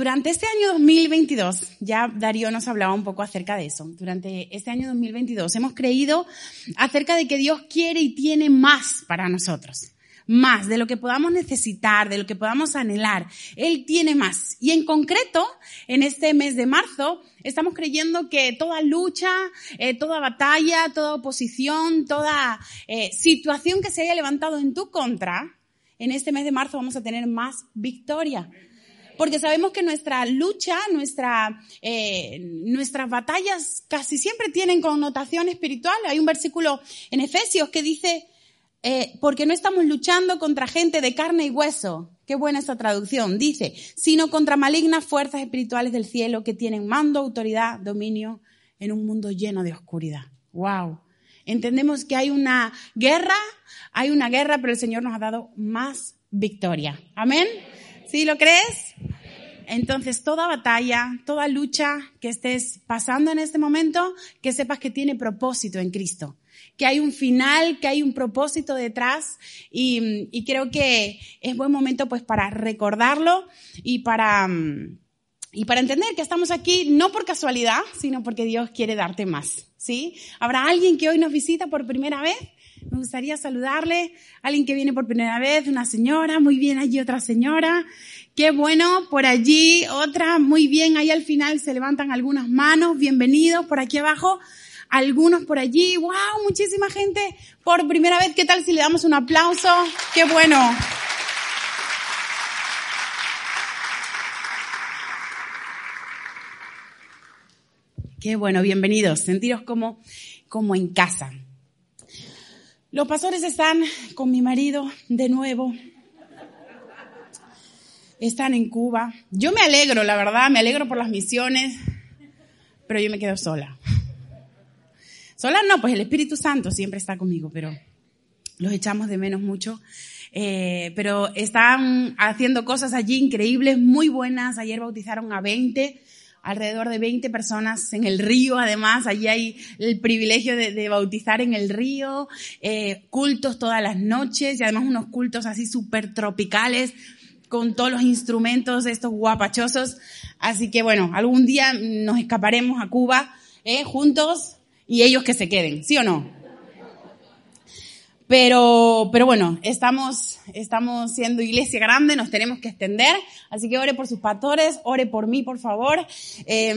Durante este año 2022, ya Darío nos hablaba un poco acerca de eso, durante este año 2022 hemos creído acerca de que Dios quiere y tiene más para nosotros, más de lo que podamos necesitar, de lo que podamos anhelar. Él tiene más. Y en concreto, en este mes de marzo, estamos creyendo que toda lucha, eh, toda batalla, toda oposición, toda eh, situación que se haya levantado en tu contra, en este mes de marzo vamos a tener más victoria porque sabemos que nuestra lucha, nuestra, eh, nuestras batallas casi siempre tienen connotación espiritual. Hay un versículo en Efesios que dice, eh, porque no estamos luchando contra gente de carne y hueso. Qué buena esa traducción. Dice, sino contra malignas fuerzas espirituales del cielo que tienen mando, autoridad, dominio en un mundo lleno de oscuridad. Wow. Entendemos que hay una guerra, hay una guerra, pero el Señor nos ha dado más victoria. Amén. ¿Sí lo crees? Entonces, toda batalla, toda lucha que estés pasando en este momento, que sepas que tiene propósito en Cristo, que hay un final, que hay un propósito detrás y, y creo que es buen momento pues para recordarlo y para, y para entender que estamos aquí no por casualidad, sino porque Dios quiere darte más, ¿sí? ¿Habrá alguien que hoy nos visita por primera vez? Me gustaría saludarle. Alguien que viene por primera vez, una señora, muy bien, allí otra señora. Qué bueno, por allí otra, muy bien, ahí al final se levantan algunas manos, bienvenidos, por aquí abajo, algunos por allí, wow, muchísima gente por primera vez. ¿Qué tal si le damos un aplauso? Qué bueno. Qué bueno, bienvenidos. Sentiros como, como en casa. Los pastores están con mi marido de nuevo. Están en Cuba. Yo me alegro, la verdad, me alegro por las misiones, pero yo me quedo sola. Sola no, pues el Espíritu Santo siempre está conmigo, pero los echamos de menos mucho. Eh, pero están haciendo cosas allí increíbles, muy buenas. Ayer bautizaron a 20 alrededor de 20 personas en el río, además, allí hay el privilegio de, bautizar en el río, eh, cultos todas las noches y además unos cultos así súper tropicales con todos los instrumentos estos guapachosos. Así que bueno, algún día nos escaparemos a Cuba eh, juntos y ellos que se queden, ¿sí o no? Pero, pero bueno, estamos, estamos siendo iglesia grande, nos tenemos que extender. Así que ore por sus pastores, ore por mí, por favor. Eh,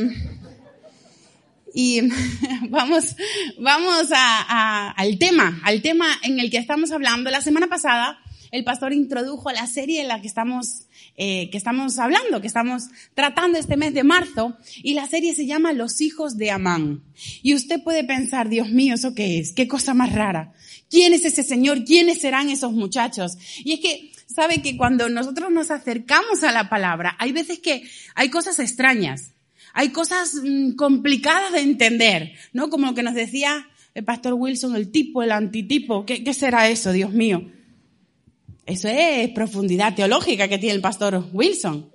y vamos, vamos a, a, al tema, al tema en el que estamos hablando. La semana pasada, el pastor introdujo la serie en la que estamos, eh, que estamos hablando, que estamos tratando este mes de marzo, y la serie se llama Los hijos de Amán. Y usted puede pensar, Dios mío, ¿eso qué es? ¿Qué cosa más rara? ¿Quién es ese señor? ¿Quiénes serán esos muchachos? Y es que, sabe que cuando nosotros nos acercamos a la palabra, hay veces que hay cosas extrañas, hay cosas mmm, complicadas de entender, ¿no? Como lo que nos decía el pastor Wilson, el tipo, el antitipo. ¿Qué, qué será eso, Dios mío? Eso es profundidad teológica que tiene el pastor Wilson.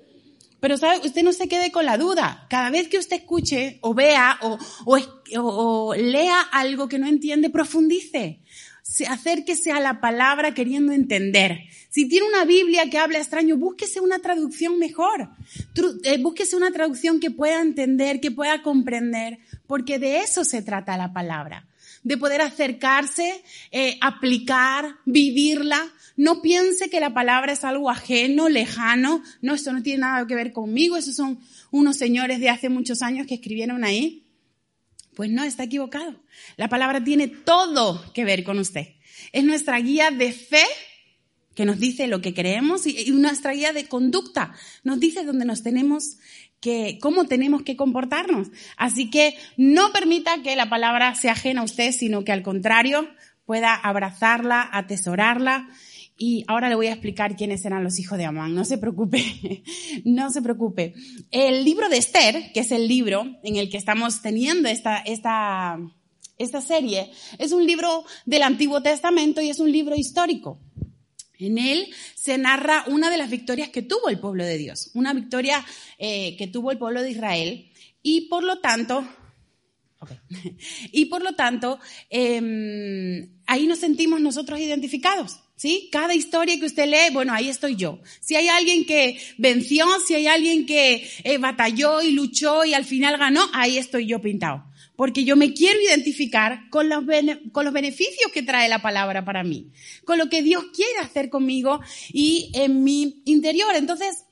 Pero sabe, usted no se quede con la duda. Cada vez que usted escuche o vea o, lea algo que no entiende, profundice acérquese a la palabra queriendo entender. Si tiene una Biblia que habla extraño, búsquese una traducción mejor. Búsquese una traducción que pueda entender, que pueda comprender, porque de eso se trata la palabra. De poder acercarse, eh, aplicar, vivirla. No piense que la palabra es algo ajeno, lejano. No, esto no tiene nada que ver conmigo. Esos son unos señores de hace muchos años que escribieron ahí. Pues no, está equivocado. La palabra tiene todo que ver con usted. Es nuestra guía de fe que nos dice lo que creemos y nuestra guía de conducta. Nos dice dónde nos tenemos que, cómo tenemos que comportarnos. Así que no permita que la palabra sea ajena a usted, sino que al contrario, pueda abrazarla, atesorarla. Y ahora le voy a explicar quiénes eran los hijos de Amán. No se preocupe, no se preocupe. El libro de Esther, que es el libro en el que estamos teniendo esta, esta, esta serie, es un libro del Antiguo Testamento y es un libro histórico. En él se narra una de las victorias que tuvo el pueblo de Dios, una victoria eh, que tuvo el pueblo de Israel y por lo tanto, y por lo tanto, eh, ahí nos sentimos nosotros identificados. ¿Sí? Cada historia que usted lee, bueno, ahí estoy yo. Si hay alguien que venció, si hay alguien que eh, batalló y luchó y al final ganó, ahí estoy yo pintado porque yo me quiero identificar con los, beneficios que trae la palabra para mí, con lo que Dios quiere hacer conmigo y en mi interior. Entonces,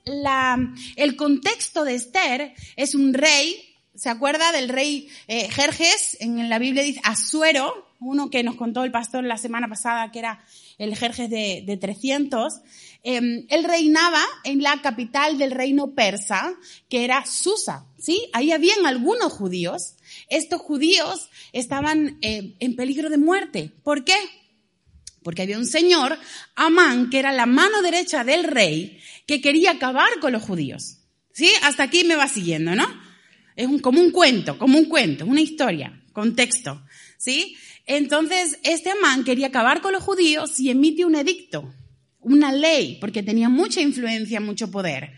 el contexto de Esther es un rey, ¿se acuerda del rey eh, Jerjes? En la Biblia dice Asuero, uno que nos contó el pastor la semana pasada, que era el Jerjes de, de 300. Eh, él reinaba en la capital del reino persa, que era Susa, ¿sí? Ahí habían algunos judíos estos judíos estaban eh, en peligro de muerte. ¿Por qué? Porque había un señor, Amán, que era la mano derecha del rey, que quería acabar con los judíos. ¿Sí? Hasta aquí me va siguiendo, ¿no? Es un, como un cuento, como un cuento, una historia, contexto. ¿Sí? Entonces, este Amán quería acabar con los judíos y emite un edicto, una ley, porque tenía mucha influencia, mucho poder.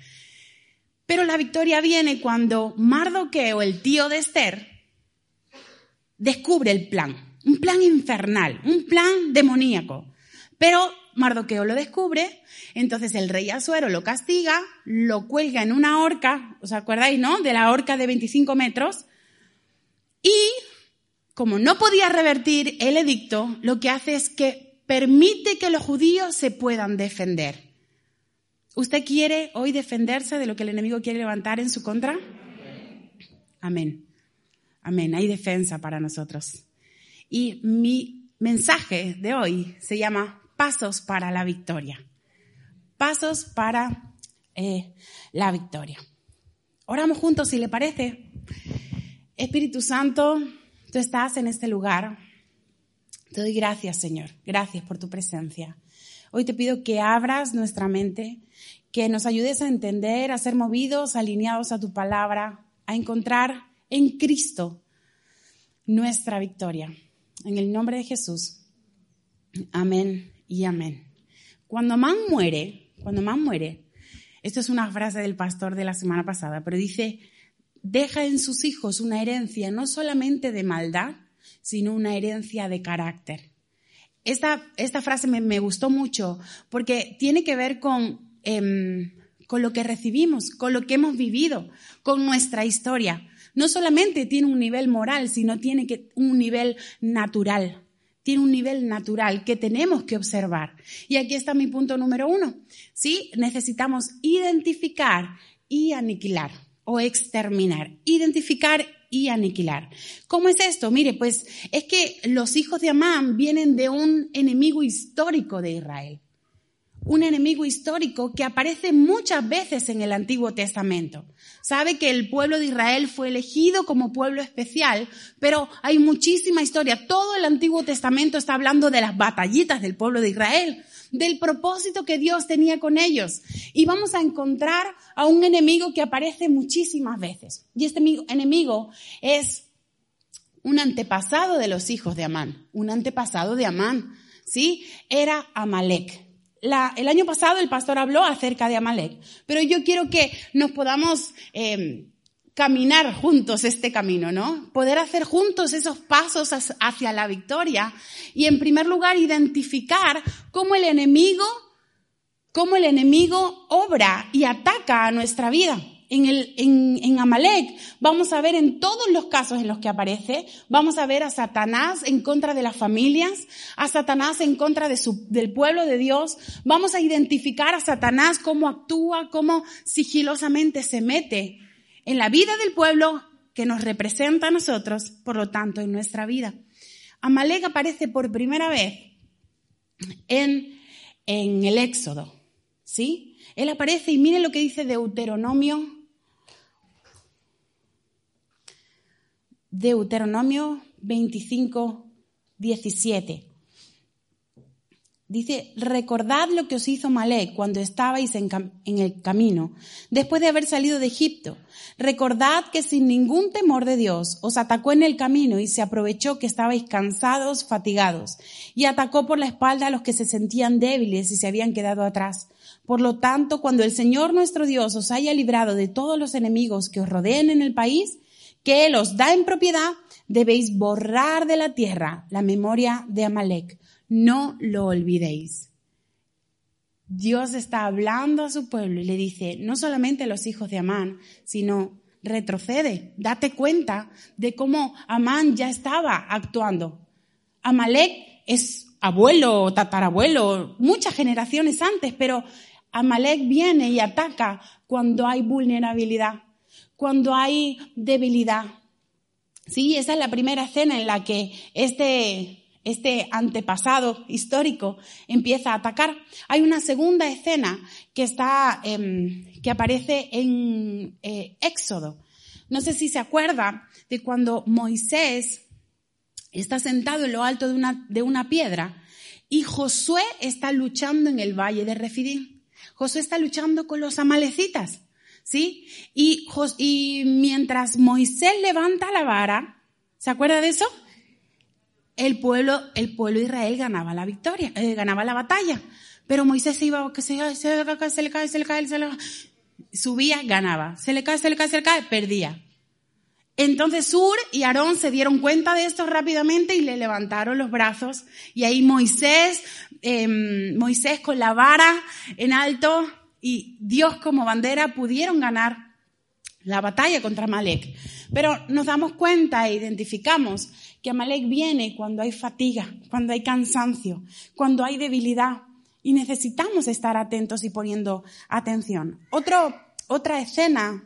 Pero la victoria viene cuando Mardoqueo, el tío de Esther, descubre el plan, un plan infernal, un plan demoníaco. Pero Mardoqueo lo descubre, entonces el rey Asuero lo castiga, lo cuelga en una horca, ¿os acordáis, no? De la horca de 25 metros. Y, como no podía revertir el edicto, lo que hace es que permite que los judíos se puedan defender. ¿Usted quiere hoy defenderse de lo que el enemigo quiere levantar en su contra? Amén. Amén, hay defensa para nosotros. Y mi mensaje de hoy se llama Pasos para la Victoria. Pasos para eh, la victoria. Oramos juntos, si le parece. Espíritu Santo, tú estás en este lugar. Te doy gracias, Señor. Gracias por tu presencia. Hoy te pido que abras nuestra mente, que nos ayudes a entender, a ser movidos, alineados a tu palabra, a encontrar en Cristo nuestra victoria. En el nombre de Jesús. Amén y amén. Cuando Man muere, cuando Man muere, esto es una frase del pastor de la semana pasada, pero dice, deja en sus hijos una herencia no solamente de maldad, sino una herencia de carácter. Esta, esta frase me, gustó mucho porque tiene que ver con, em, con lo que recibimos, con lo que hemos vivido, con nuestra historia no solamente tiene un nivel moral, sino tiene un nivel natural. Tiene un nivel natural que tenemos que observar. Y aquí está mi punto número uno. ¿Sí? Necesitamos identificar y aniquilar o exterminar. Identificar y aniquilar. ¿Cómo es esto? Mire, pues es que los hijos de Amán vienen de un enemigo histórico de Israel un enemigo histórico que aparece muchas veces en el Antiguo Testamento. Sabe que el pueblo de Israel fue elegido como pueblo especial, pero hay muchísima historia. Todo el Antiguo Testamento está hablando de las batallitas del pueblo de Israel, del propósito que Dios tenía con ellos. Y vamos a encontrar a un enemigo que aparece muchísimas veces. Y este enemigo es un antepasado de los hijos de Amán, un antepasado de Amán, ¿sí? Era Amalek el año pasado el pastor habló acerca de Amalek, pero yo quiero que nos podamos em, caminar juntos este camino, ¿no? Poder hacer juntos esos pasos hacia la victoria y en primer lugar identificar cómo el enemigo, cómo el enemigo obra y ataca a nuestra vida en, el, en, en Amalek, vamos a ver en todos los casos en los que aparece, vamos a ver a Satanás en contra de las familias, a Satanás en contra del pueblo de Dios, vamos a identificar a Satanás cómo actúa, cómo sigilosamente se mete en la vida del pueblo que nos representa a nosotros, por lo tanto, en nuestra vida. Amalek aparece por primera vez en, en el Éxodo, ¿sí? Él aparece y miren lo que dice Deuteronomio Deuteronomio 25, 17. Dice, recordad lo que os hizo Malek cuando estabais en, el camino, después de haber salido de Egipto. Recordad que sin ningún temor de Dios os atacó en el camino y se aprovechó que estabais cansados, fatigados, y atacó por la espalda a los que se sentían débiles y se habían quedado atrás. Por lo tanto, cuando el Señor nuestro Dios os haya librado de todos los enemigos que os rodeen en el país, que Él os da en propiedad, debéis borrar de la tierra la memoria de Amalek no lo olvidéis. Dios está hablando a su pueblo y le dice, no solamente los hijos de Amán, sino retrocede, date cuenta de cómo Amán ya estaba actuando. Amalek es abuelo, tatarabuelo, muchas generaciones antes, pero Amalek viene y ataca cuando hay vulnerabilidad, cuando hay debilidad. Sí, esa es la primera escena en la que este este antepasado histórico empieza a atacar. Hay una segunda escena que está, em, que aparece en eh, Éxodo. No sé si se acuerda de cuando Moisés está sentado en lo alto de una, de una piedra y Josué está luchando en el valle de Refidim. Josué está luchando con los amalecitas, ¿sí? Y, y mientras Moisés levanta la vara, ¿se acuerda de eso? El pueblo, el pueblo de Israel ganaba la victoria, eh, ganaba la batalla. Pero Moisés se iba, que se, se, le cae, se le cae, se le cae, se le subía, ganaba. Se le cae, se le cae, se le cae, perdía. Entonces Sur y Aarón se dieron cuenta de esto rápidamente y le levantaron los brazos. Y ahí Moisés, eh, Moisés con la vara en alto y Dios como bandera pudieron ganar la batalla contra Malek. Pero nos damos cuenta e identificamos que Amalek viene cuando hay fatiga, cuando hay cansancio, cuando hay debilidad y necesitamos estar atentos y poniendo atención. otra escena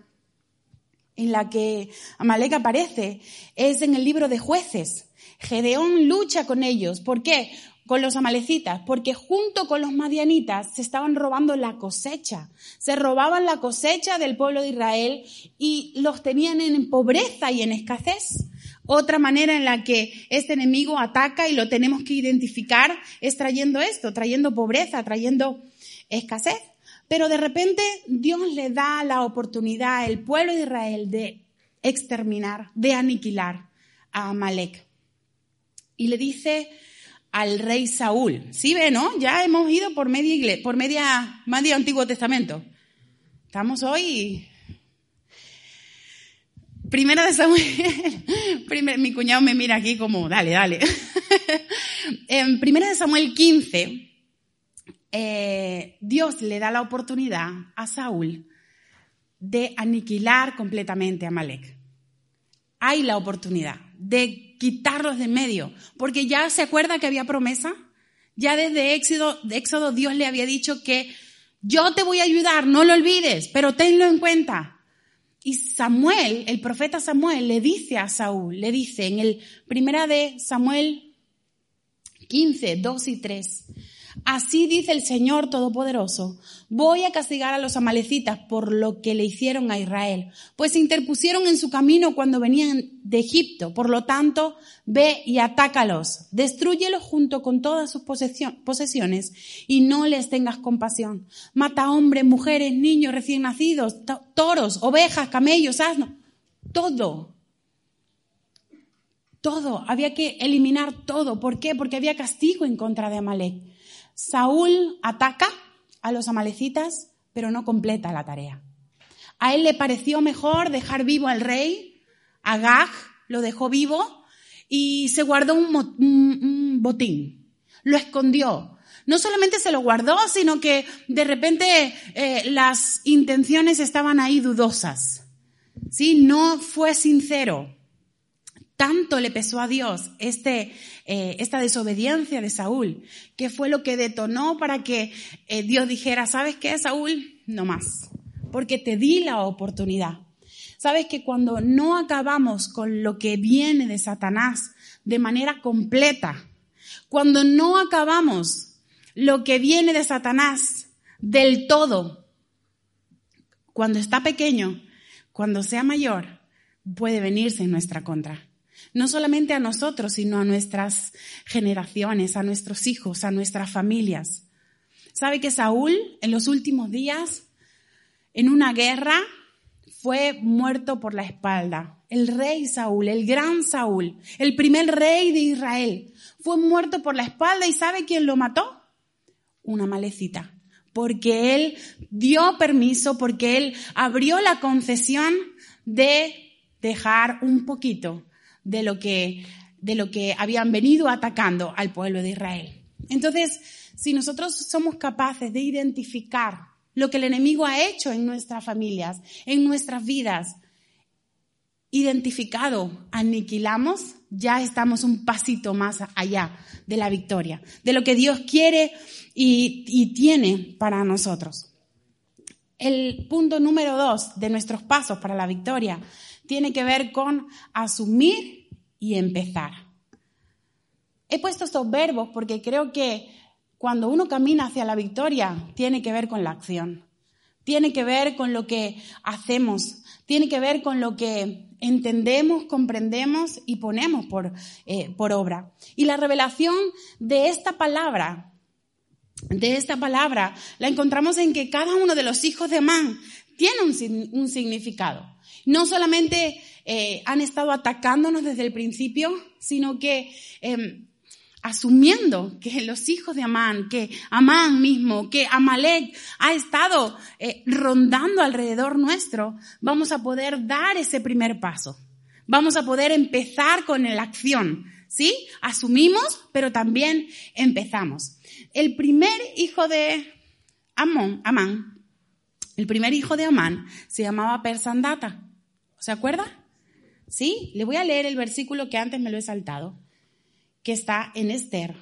en la que Amalek aparece es en el libro de jueces. Gedeón lucha con ellos. ¿Por qué? Con los amalecitas, porque junto con los madianitas se estaban robando la cosecha, se robaban la cosecha del pueblo de Israel y los tenían en pobreza y en escasez. Otra manera en la que este enemigo ataca y lo tenemos que identificar es trayendo esto, trayendo pobreza, trayendo escasez. Pero de repente Dios le da la oportunidad al pueblo de Israel de exterminar, de aniquilar a Amalek. Y le dice, al rey Saúl. ¿Sí ve, no? Ya hemos ido por media iglesia, por media, medio Antiguo Testamento. Estamos hoy. Primera de Samuel. mi cuñado me mira aquí como, dale, dale. en Primera de Samuel 15, eh, Dios le da la oportunidad a Saúl de aniquilar completamente a Malek. Hay la oportunidad de quitarlos de medio, porque ya se acuerda que había promesa, ya desde Éxodo, de Éxodo Dios le había dicho que yo te voy a ayudar, no lo olvides, pero tenlo en cuenta. Y Samuel, el profeta Samuel, le dice a Saúl, le dice en el primera de Samuel 15, 2 y 3, Así dice el Señor Todopoderoso, voy a castigar a los amalecitas por lo que le hicieron a Israel, pues se interpusieron en su camino cuando venían de Egipto. Por lo tanto, ve y atácalos, destruyelos junto con todas sus posesiones y no les tengas compasión. Mata hombres, mujeres, niños recién nacidos, toros, ovejas, camellos, asnos, todo. Todo, había que eliminar todo. ¿Por qué? Porque había castigo en contra de Amalek. Saúl ataca a los amalecitas, pero no completa la tarea. A él le pareció mejor dejar vivo al rey, Agag lo dejó vivo y se guardó un, botín, lo escondió. No solamente se lo guardó, sino que de repente eh, las intenciones estaban ahí dudosas. ¿Sí? No fue sincero tanto le pesó a Dios este, eh, esta desobediencia de Saúl, que fue lo que detonó para que eh, Dios dijera, ¿sabes qué, Saúl? No más, porque te di la oportunidad. Sabes que cuando no acabamos con lo que viene de Satanás de manera completa, cuando no acabamos lo que viene de Satanás del todo, cuando está pequeño, cuando sea mayor, puede venirse en nuestra contra. No solamente a nosotros, sino a nuestras generaciones, a nuestros hijos, a nuestras familias. ¿Sabe que Saúl en los últimos días, en una guerra, fue muerto por la espalda? El rey Saúl, el gran Saúl, el primer rey de Israel, fue muerto por la espalda y ¿sabe quién lo mató? Una malecita. Porque él dio permiso, porque él abrió la concesión de dejar un poquito de lo que, de lo que habían venido atacando al pueblo de Israel. Entonces, si nosotros somos capaces de identificar lo que el enemigo ha hecho en nuestras familias, en nuestras vidas, identificado, aniquilamos, ya estamos un pasito más allá de la victoria, de lo que Dios quiere y, y tiene para nosotros. El punto número dos de nuestros pasos para la victoria tiene que ver con asumir y empezar. He puesto estos verbos porque creo que cuando uno camina hacia la victoria tiene que ver con la acción, tiene que ver con lo que hacemos, tiene que ver con lo que entendemos, comprendemos y ponemos por, eh, obra. Y la revelación de esta palabra, de esta palabra, la encontramos en que cada uno de los hijos de Amán tiene un significado. No solamente eh, han estado atacándonos desde el principio, sino que em, asumiendo que los hijos de Amán, que Amán mismo, que Amalek ha estado eh, rondando alrededor nuestro, vamos a poder dar ese primer paso. Vamos a poder empezar con la acción, ¿sí? Asumimos, pero también empezamos. El primer hijo de Amón, Amán, el primer hijo de Amán se llamaba Persandata. ¿Se acuerda? Sí, le voy a leer el versículo que antes me lo he saltado, que está en Esther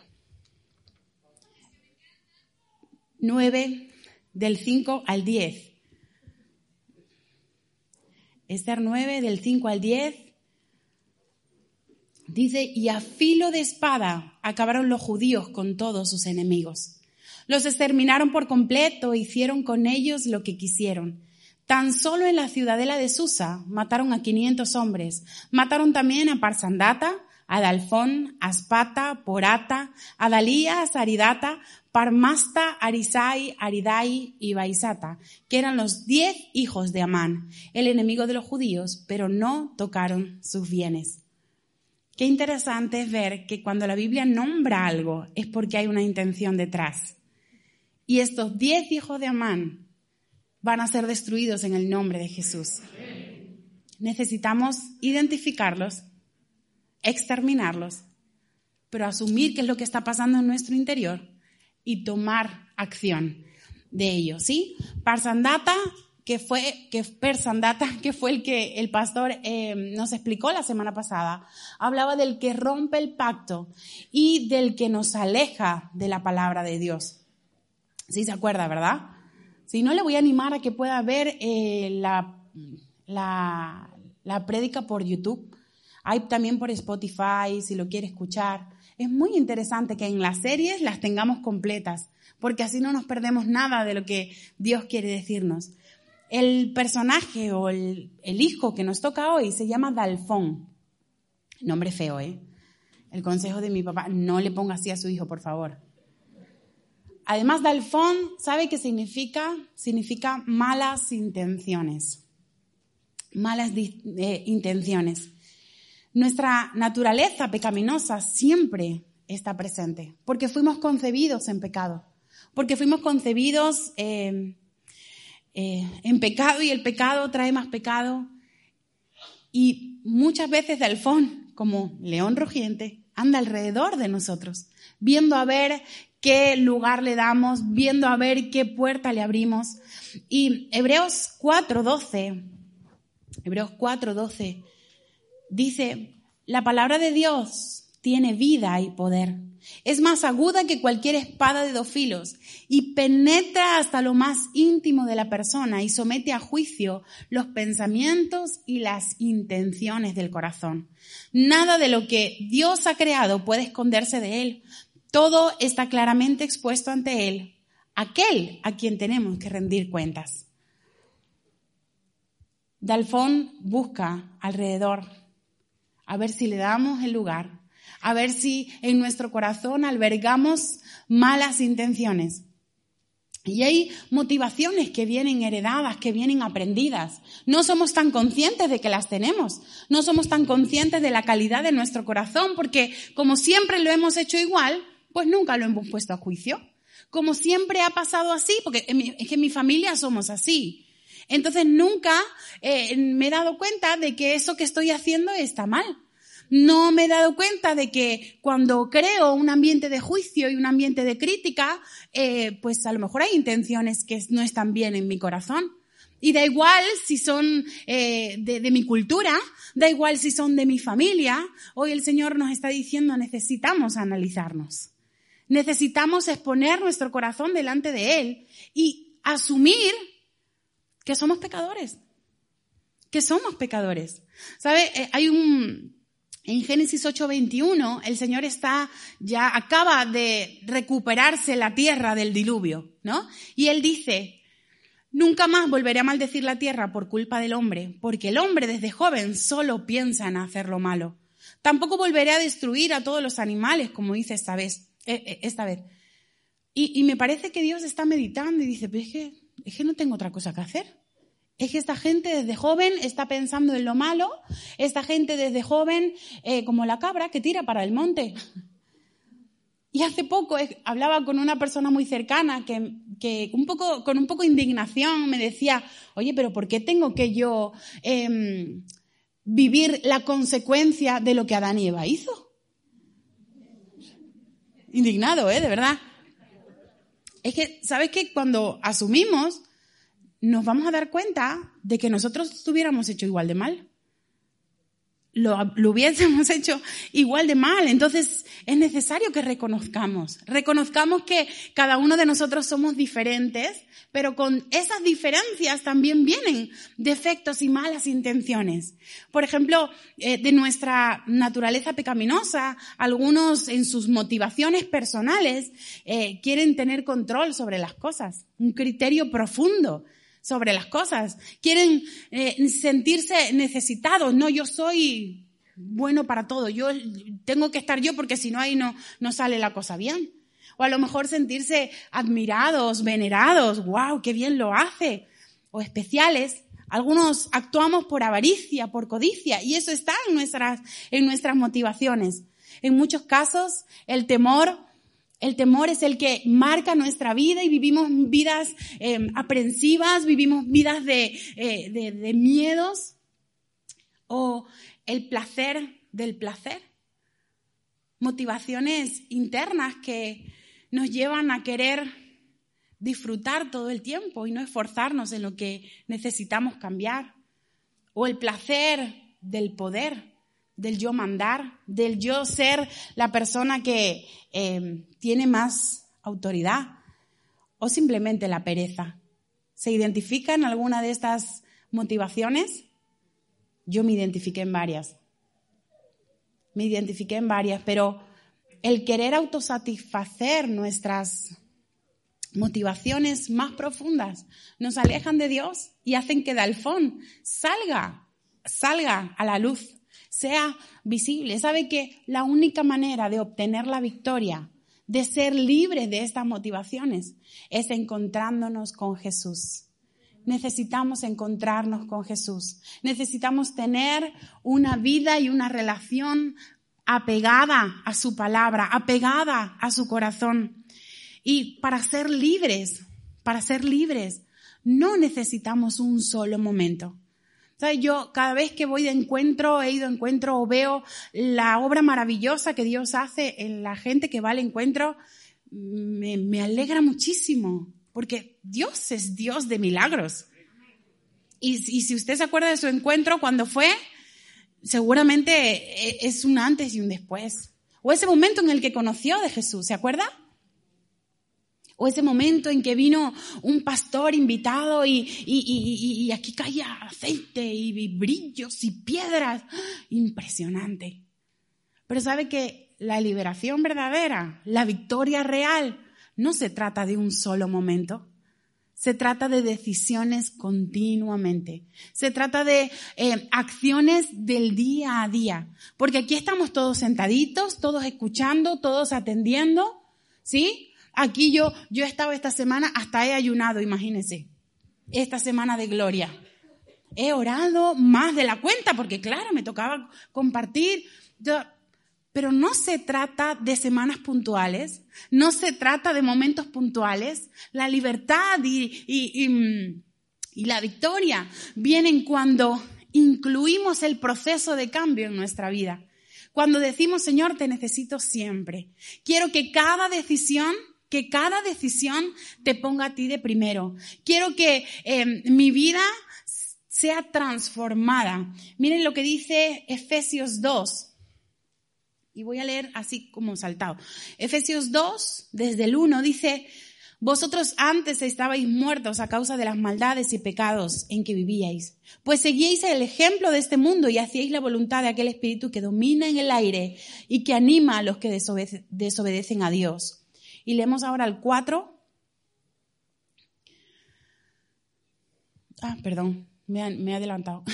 9 del 5 al 10. Esther 9 del 5 al 10 dice, y a filo de espada acabaron los judíos con todos sus enemigos. Los exterminaron por completo, hicieron con ellos lo que quisieron Tan solo en la ciudadela de Susa mataron a 500 hombres. Mataron también a Parsandata, a Aspata, Porata, a Aridata, Parmasta, Arisai, Aridai y Baisata, que eran los diez hijos de Amán, el enemigo de los judíos, pero no tocaron sus bienes. Qué interesante es ver que cuando la Biblia nombra algo es porque hay una intención detrás. Y estos diez hijos de Amán van a ser destruidos en el nombre de Jesús. Necesitamos identificarlos, exterminarlos, pero asumir qué es lo que está pasando en nuestro interior y tomar acción de ello, ¿sí? Parsandata, que fue, que Persandata, que fue el que el pastor eh, nos explicó la semana pasada, hablaba del que rompe el pacto y del que nos aleja de la palabra de Dios. ¿Sí se acuerda, verdad? Si no, le voy a animar a que pueda ver eh, la, la, la prédica por YouTube. Hay también por Spotify, si lo quiere escuchar. Es muy interesante que en las series las tengamos completas, porque así no nos perdemos nada de lo que Dios quiere decirnos. El personaje o el, el hijo que nos toca hoy se llama Dalfón. Nombre feo, ¿eh? El consejo de mi papá, no le ponga así a su hijo, por favor. Además, Dalfón, ¿sabe qué significa? Significa malas intenciones. Malas eh, intenciones. Nuestra naturaleza pecaminosa siempre está presente, porque fuimos concebidos en pecado, porque fuimos concebidos eh, eh, en pecado y el pecado trae más pecado. Y muchas veces Dalfón, como león rugiente, anda alrededor de nosotros, viendo a ver qué lugar le damos, viendo a ver qué puerta le abrimos. Y Hebreos 4.12, Hebreos 4.12, dice, la palabra de Dios tiene vida y poder. Es más aguda que cualquier espada de dos filos y penetra hasta lo más íntimo de la persona y somete a juicio los pensamientos y las intenciones del corazón. Nada de lo que Dios ha creado puede esconderse de él, todo está claramente expuesto ante Él, aquel a quien tenemos que rendir cuentas. Dalfón busca alrededor a ver si le damos el lugar, a ver si en nuestro corazón albergamos malas intenciones. Y hay motivaciones que vienen heredadas, que vienen aprendidas. No somos tan conscientes de que las tenemos. No somos tan conscientes de la calidad de nuestro corazón porque como siempre lo hemos hecho igual, pues nunca lo hemos puesto a juicio. Como siempre ha pasado así, porque es que en mi familia somos así. Entonces nunca eh, me he dado cuenta de que eso que estoy haciendo está mal. No me he dado cuenta de que cuando creo un ambiente de juicio y un ambiente de crítica, eh, pues a lo mejor hay intenciones que no están bien en mi corazón. Y da igual si son eh, de, de, mi cultura, da igual si son de mi familia. Hoy el Señor nos está diciendo necesitamos analizarnos. Necesitamos exponer nuestro corazón delante de Él y asumir que somos pecadores. Que somos pecadores. ¿Sabe? Eh, hay un, en Génesis 8:21, el Señor está, ya acaba de recuperarse la tierra del diluvio, ¿no? Y Él dice, nunca más volveré a maldecir la tierra por culpa del hombre, porque el hombre desde joven solo piensa en hacer lo malo. Tampoco volveré a destruir a todos los animales, como dice esta vez. Eh, eh, esta vez. Y, me parece que Dios está meditando y dice, pero es que, es que no tengo otra cosa que hacer. Es que esta gente desde joven está pensando en lo malo, esta gente desde joven, eh, como la cabra que tira para el monte. Y hace poco hablaba con una persona muy cercana que, que, un poco, con un poco de indignación me decía, oye, pero ¿por qué tengo que yo eh, vivir la consecuencia de lo que Adán y Eva hizo? Indignado, ¿eh? De verdad. Es que, ¿sabes qué? Cuando asumimos nos vamos a dar cuenta de que nosotros estuviéramos hecho igual de mal. Lo, hubiésemos hecho igual de mal. Entonces es necesario que reconozcamos, reconozcamos que cada uno de nosotros somos diferentes, pero con esas diferencias también vienen defectos y malas intenciones. Por ejemplo, eh, de nuestra naturaleza pecaminosa, algunos en sus motivaciones personales eh, quieren tener control sobre las cosas, un criterio profundo sobre las cosas. Quieren eh, sentirse necesitados. No, yo soy bueno para todo. Yo tengo que estar yo porque si no ahí no, no sale la cosa bien. O a lo mejor sentirse admirados, venerados. ¡Wow! ¡Qué bien lo hace! O especiales. Algunos actuamos por avaricia, por codicia, y eso está en nuestras, en nuestras motivaciones. En muchos casos, el temor el temor es el que marca nuestra vida y vivimos vidas eh, aprensivas, vivimos vidas eh, de miedos. O el placer del placer. Motivaciones internas que nos llevan a querer disfrutar todo el tiempo y no esforzarnos en lo que necesitamos cambiar. O el placer del poder del yo mandar, del yo ser la persona que eh, tiene más autoridad, o simplemente la pereza. ¿Se identifica en alguna de estas motivaciones? Yo me identifiqué en varias. Me identifiqué en varias, pero el querer autosatisfacer nuestras motivaciones más profundas nos alejan de Dios y hacen que Dalfón salga, salga a la luz sea visible. Sabe que la única manera de obtener la victoria, de ser libre de estas motivaciones, es encontrándonos con Jesús. Necesitamos encontrarnos con Jesús. Necesitamos tener una vida y una relación apegada a su palabra, apegada a su corazón. Y para ser libres, para ser libres, no necesitamos un solo momento. Yo cada vez que voy de encuentro, he ido de encuentro o veo la obra maravillosa que Dios hace en la gente que va al encuentro, me, me alegra muchísimo, porque Dios es Dios de milagros. Y, y si usted se acuerda de su encuentro cuando fue, seguramente e, es un antes y un después. O ese momento en el que conoció de Jesús, ¿se acuerda? O ese momento en que vino un pastor invitado y, y, aquí caía aceite y, brillos y piedras. Impresionante. Pero sabe que la liberación verdadera, la victoria real, no se trata de un solo momento. Se trata de decisiones continuamente. Se trata de eh, acciones del día a día. Porque aquí estamos todos sentaditos, todos escuchando, todos atendiendo. ¿Sí? Aquí yo, yo he estado esta semana, hasta he ayunado, imagínense. Esta semana de gloria. He orado más de la cuenta, porque claro, me tocaba compartir. Pero no se trata de semanas puntuales, no se trata de momentos puntuales. La libertad y, y, la victoria vienen cuando incluimos el proceso de cambio en nuestra vida. Cuando decimos, Señor, te necesito siempre. Quiero que cada decisión, que cada decisión te ponga a ti de primero. Quiero que eh, mi vida sea transformada. Miren lo que dice Efesios 2, y voy a leer así como saltado. Efesios 2, desde el 1, dice, vosotros antes estabais muertos a causa de las maldades y pecados en que vivíais, pues seguíais el ejemplo de este mundo y hacíais la voluntad de aquel espíritu que domina en el aire y que anima a los que desobedecen a Dios. Y leemos ahora el 4. Ah, perdón, me, me he adelantado.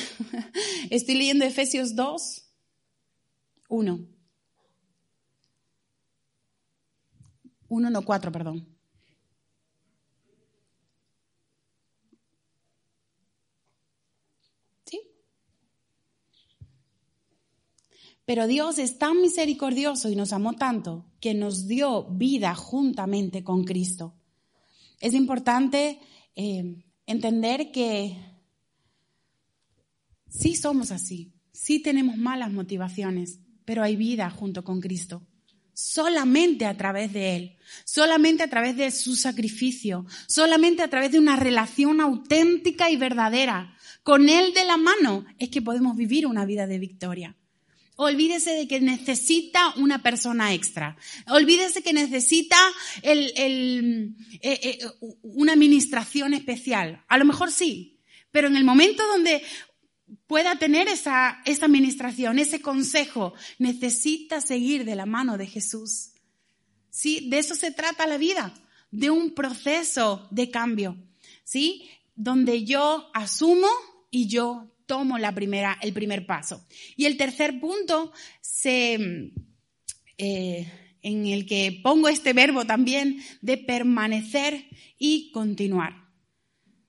Estoy leyendo Efesios 2, 1. Uno, no cuatro, perdón. Pero Dios es tan misericordioso y nos amó tanto que nos dio vida juntamente con Cristo. Es importante eh, entender que sí somos así, sí tenemos malas motivaciones, pero hay vida junto con Cristo solamente a través de Él, solamente a través de su sacrificio, solamente a través de una relación auténtica y verdadera con Él de la mano es que podemos vivir una vida de victoria. Olvídese de que necesita una persona extra. Olvídese que necesita el, el, eh, eh, una administración especial. A lo mejor sí, pero en el momento donde pueda tener esa, esa administración, ese consejo, necesita seguir de la mano de Jesús. ¿Sí? De eso se trata la vida, de un proceso de cambio, ¿sí? Donde yo asumo y yo tomo la primera, el primer paso. Y el tercer punto se, eh, en el que pongo este verbo también de permanecer y continuar.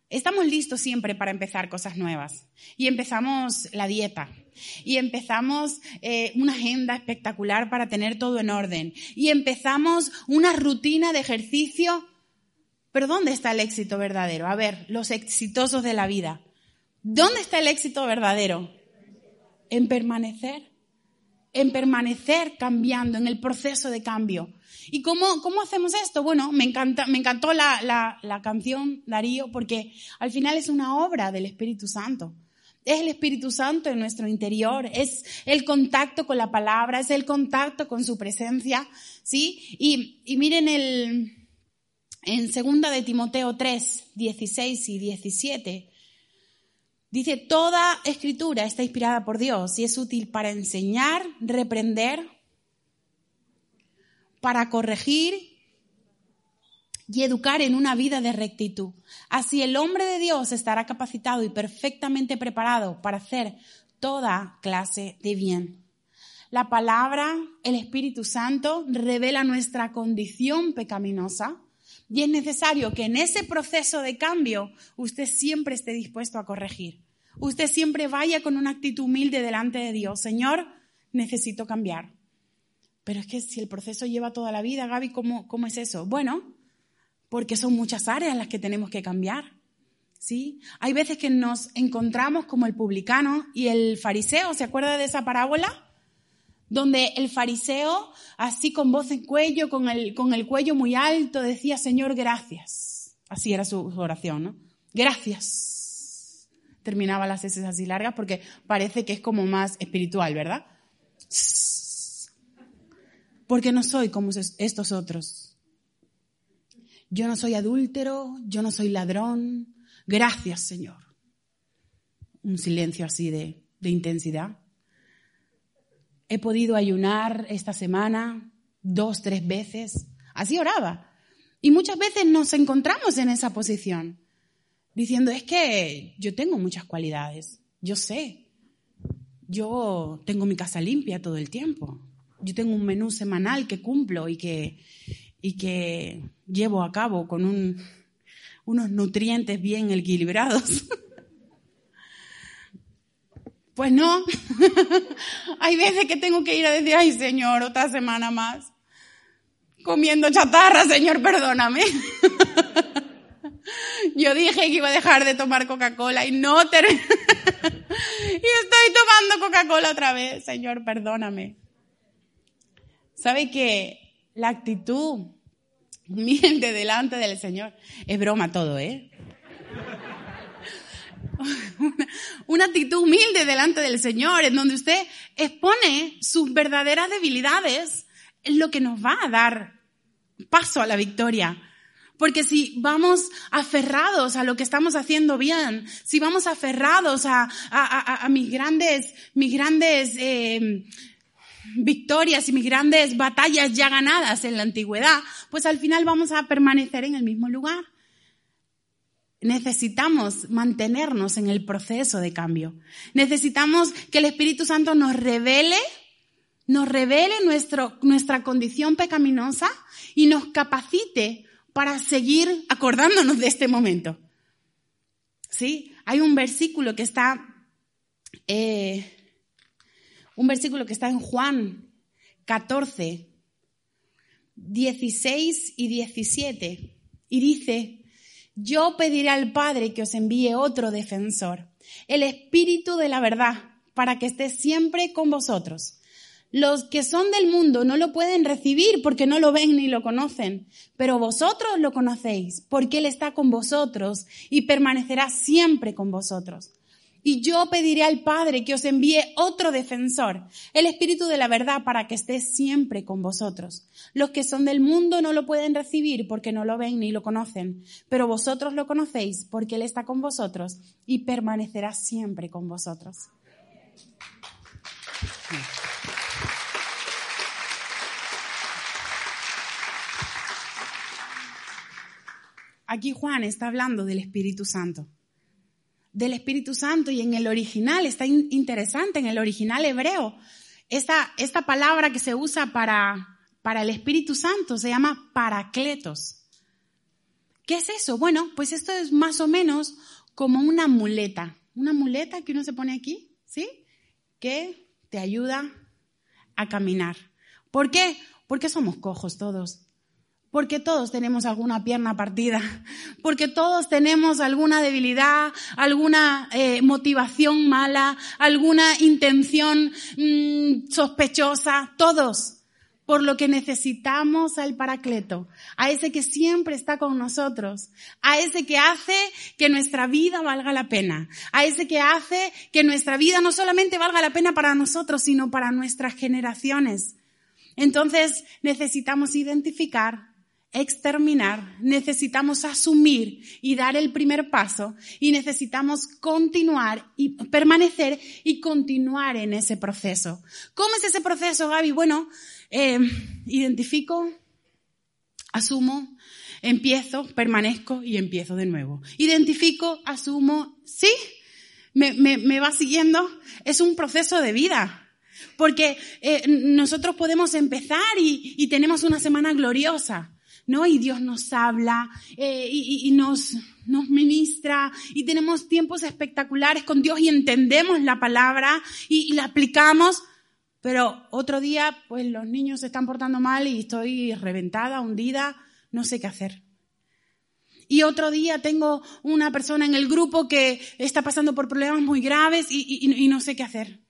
Estamos listos siempre para empezar cosas nuevas. Y empezamos la dieta. Y empezamos eh, una agenda espectacular para tener todo en orden. Y empezamos una rutina de ejercicio. Pero ¿dónde está el éxito verdadero? A ver, los exitosos de la vida. ¿Dónde está el éxito verdadero? En permanecer. En permanecer cambiando, en el proceso de cambio. ¿Y cómo, cómo hacemos esto? Bueno, me, encanta, me encantó la, la, la canción Darío porque al final es una obra del Espíritu Santo. Es el Espíritu Santo en nuestro interior, es el contacto con la palabra, es el contacto con su presencia, ¿sí? Y, y miren el, en segunda de Timoteo 3, 16 y 17, dice, toda escritura está inspirada por Dios y es útil para enseñar, reprender, para corregir y educar en una vida de rectitud. Así el hombre de Dios estará capacitado y perfectamente preparado para hacer toda clase de bien. La palabra, el Espíritu Santo, revela nuestra condición pecaminosa y es necesario que en ese proceso de cambio usted siempre esté dispuesto a corregir. Usted siempre vaya con una actitud humilde delante de Dios. Señor, necesito cambiar. Pero es que si el proceso lleva toda la vida, Gaby, ¿cómo, cómo es eso? Bueno, porque son muchas áreas las que tenemos que cambiar. ¿Sí? Hay veces que nos encontramos como el publicano y el fariseo, ¿se acuerda de esa parábola? Donde el fariseo, así con voz en cuello, con el, con el cuello muy alto, decía, Señor, gracias. Así era su, oración, ¿no? Gracias. Terminaba las heces así largas porque parece que es como más espiritual, ¿verdad? porque no soy como estos otros. Yo no soy adúltero, yo no soy ladrón. Gracias, Señor. Un silencio así de, de intensidad. He podido ayunar esta semana dos, tres veces. Así oraba. Y muchas veces nos encontramos en esa posición. diciendo, es que yo tengo muchas cualidades, yo sé, yo tengo mi casa limpia todo el tiempo, yo tengo un menú semanal que cumplo y que, y que llevo a cabo con un, unos nutrientes bien equilibrados. Pues no. Hay veces que tengo que ir a decir, ay Señor, otra semana más. Comiendo chatarra, Señor, perdóname. Yo dije que iba a dejar de tomar Coca-Cola y no terminé. y estoy tomando Coca-Cola otra vez. Señor, perdóname. ¿Sabe que la actitud humilde delante del Señor es broma todo, eh? Una, actitud humilde delante del Señor, en donde usted expone sus verdaderas debilidades, es lo que nos va a dar paso a la victoria. Porque si vamos aferrados a lo que estamos haciendo bien, si vamos aferrados a, mis grandes, mis grandes eh, victorias y mis grandes batallas ya ganadas en la antigüedad, pues al final vamos a permanecer en el mismo lugar. Necesitamos mantenernos en el proceso de cambio. Necesitamos que el Espíritu Santo nos revele, nos revele nuestro, nuestra condición pecaminosa y nos capacite para seguir acordándonos de este momento. ¿Sí? Hay un versículo que está, eh, un versículo que está en Juan 14, 16 y 17, y dice, yo pediré al Padre que os envíe otro defensor, el Espíritu de la verdad, para que esté siempre con vosotros. Los que son del mundo no lo pueden recibir porque no lo ven ni lo conocen, pero vosotros lo conocéis porque Él está con vosotros y permanecerá siempre con vosotros. Y yo pediré al Padre que os envíe otro defensor, el Espíritu de la verdad, para que esté siempre con vosotros. Los que son del mundo no lo pueden recibir porque no lo ven ni lo conocen, pero vosotros lo conocéis porque Él está con vosotros y permanecerá siempre con vosotros. Aquí Juan está hablando del Espíritu Santo. Del Espíritu Santo y en el original, está interesante, en el original hebreo, esta, esta palabra que se usa para, para el Espíritu Santo se llama paracletos. ¿Qué es eso? Bueno, pues esto es más o menos como una muleta. Una muleta que uno se pone aquí, ¿sí? Que te ayuda a caminar. ¿Por qué? Porque somos cojos todos. Porque todos tenemos alguna pierna partida, porque todos tenemos alguna debilidad, alguna eh, motivación mala, alguna intención mm, sospechosa, todos. Por lo que necesitamos al Paracleto, a ese que siempre está con nosotros, a ese que hace que nuestra vida valga la pena, a ese que hace que nuestra vida no solamente valga la pena para nosotros, sino para nuestras generaciones. Entonces necesitamos identificar exterminar, necesitamos asumir y dar el primer paso y necesitamos continuar y permanecer y continuar en ese proceso. ¿Cómo es ese proceso, Gaby? Bueno, eh, identifico, asumo, empiezo, permanezco y empiezo de nuevo. Identifico, asumo, sí, me, va siguiendo. Es un proceso de vida. Porque eh, nosotros podemos empezar y tenemos una semana gloriosa ¿no? Y Dios nos habla eh, y, nos, nos ministra y tenemos tiempos espectaculares con Dios y entendemos la palabra y, la aplicamos. Pero otro día, pues los niños se están portando mal y estoy reventada, hundida, no sé qué hacer. Y otro día tengo una persona en el grupo que está pasando por problemas muy graves y, y, no sé qué hacer.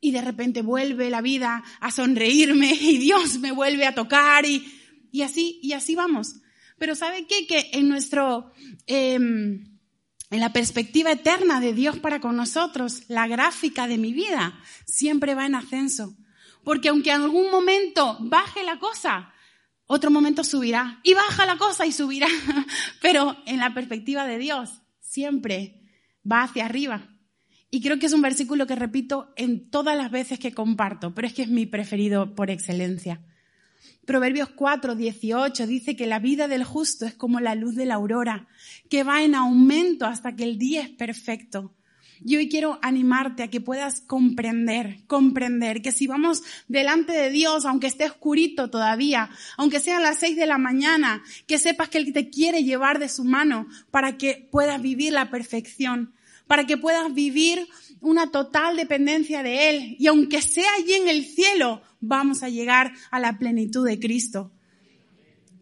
Y de repente vuelve la vida a sonreírme y Dios me vuelve a tocar y, y así, y así vamos. Pero ¿sabe qué? Que en nuestro, em, en la perspectiva eterna de Dios para con nosotros, la gráfica de mi vida siempre va en ascenso. Porque aunque en algún momento baje la cosa, otro momento subirá. Y baja la cosa y subirá. Pero en la perspectiva de Dios, siempre va hacia arriba. Y creo que es un versículo que repito en todas las veces que comparto, pero es que es mi preferido por excelencia. Proverbios 4, 18 dice que la vida del justo es como la luz de la aurora, que va en aumento hasta que el día es perfecto. Y hoy quiero animarte a que puedas comprender, comprender que si vamos delante de Dios, aunque esté oscurito todavía, aunque sean las seis de la mañana, que sepas que Él te quiere llevar de su mano para que puedas vivir la perfección, para que puedas vivir una total dependencia de Él. Y aunque sea allí en el cielo, vamos a llegar a la plenitud de Cristo.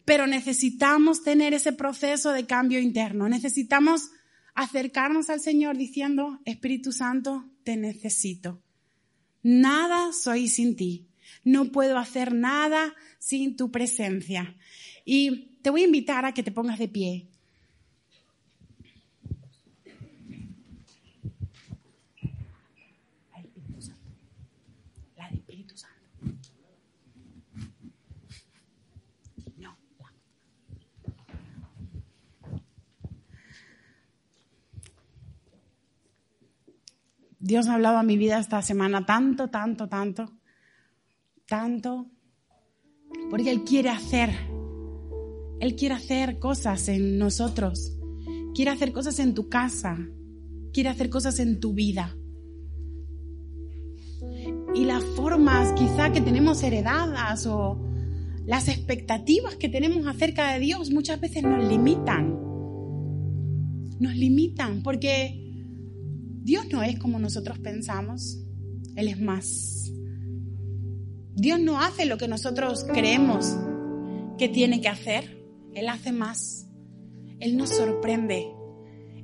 Pero necesitamos tener ese proceso de cambio interno. Necesitamos acercarnos al Señor diciendo, Espíritu Santo, te necesito. Nada soy sin ti. No puedo hacer nada sin tu presencia. Y te voy a invitar a que te pongas de pie. Dios ha hablado a mi vida esta semana tanto, tanto, tanto, tanto, porque Él quiere hacer, Él quiere hacer cosas en nosotros, quiere hacer cosas en tu casa, quiere hacer cosas en tu vida. Y las formas quizá que tenemos heredadas o las expectativas que tenemos acerca de Dios muchas veces nos limitan. Nos limitan porque Dios no es como nosotros pensamos, Él es más. Dios no hace lo que nosotros creemos que tiene que hacer, Él hace más. Él nos sorprende,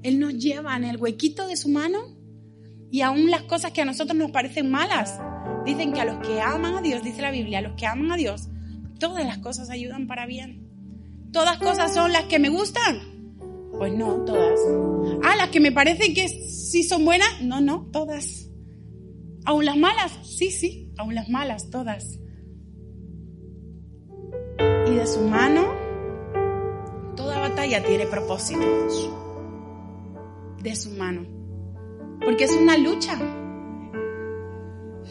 Él nos lleva en el huequito de su mano y aún las cosas que a nosotros nos parecen malas. Dicen que a los que aman a Dios, dice la Biblia, a los que aman a Dios, todas las cosas ayudan para bien. Todas cosas son las que me gustan, pues no, todas. Ah, las que me parecen que sí son buenas, no, no, todas. ¿Aún las malas? Sí, sí, aún las malas, todas. Y de su mano, toda batalla tiene propósito. De su mano. Porque es una lucha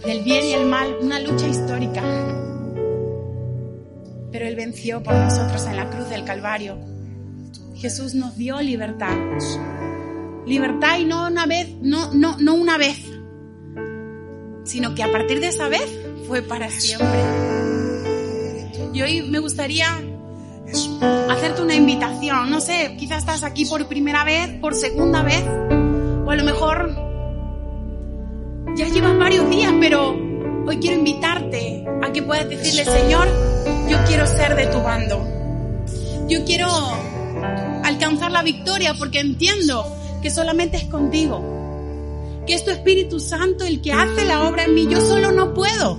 del bien y el mal, una lucha histórica. Pero Él venció por nosotros en la cruz del Calvario Jesús nos dio libertad. Libertad y no una vez, no, no, no una vez, sino que a partir de esa vez fue para siempre. Y hoy me gustaría hacerte una invitación. No sé, quizás estás aquí por primera vez, por segunda vez, o a lo mejor ya llevas varios días, pero hoy quiero invitarte a que puedas decirle, Señor, yo quiero ser de tu bando. Yo quiero alcanzar la victoria porque entiendo que solamente es contigo. Que es tu Espíritu Santo el que hace la obra en mí. Yo solo no puedo.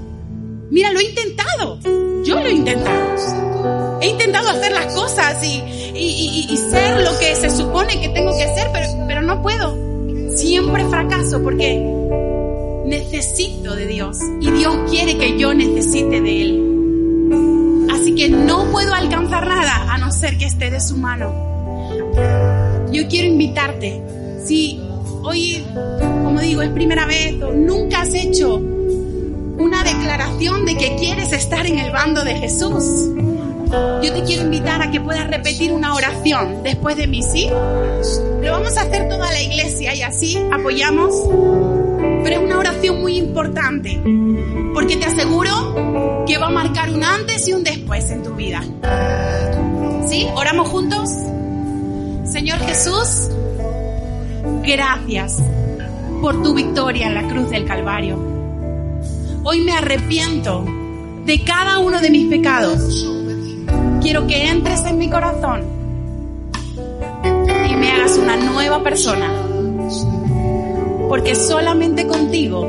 Mira, lo he intentado. Yo lo he intentado. He intentado hacer las cosas y, y, ser lo que se supone que tengo que ser, pero, pero no puedo. Siempre fracaso porque necesito de Dios y Dios quiere que yo necesite de Él. Así que no puedo alcanzar nada a no ser que esté de su mano. Yo quiero invitarte, si hoy, como digo, es primera vez o nunca has hecho una declaración de que quieres estar en el bando de Jesús, yo te quiero invitar a que puedas repetir una oración después de mí, ¿sí? Lo vamos a hacer toda la iglesia y así apoyamos. Pero es una oración muy importante, porque te aseguro que va a marcar un antes y un después en tu vida. ¿Sí? ¿Oramos juntos? Señor Jesús, gracias por tu victoria en la cruz del Calvario. Hoy me arrepiento de cada uno de mis pecados. Quiero que entres en mi corazón y me hagas una nueva persona. Porque solamente contigo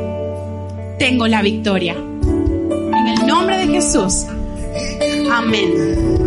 tengo la victoria. En el nombre de Jesús. Amén.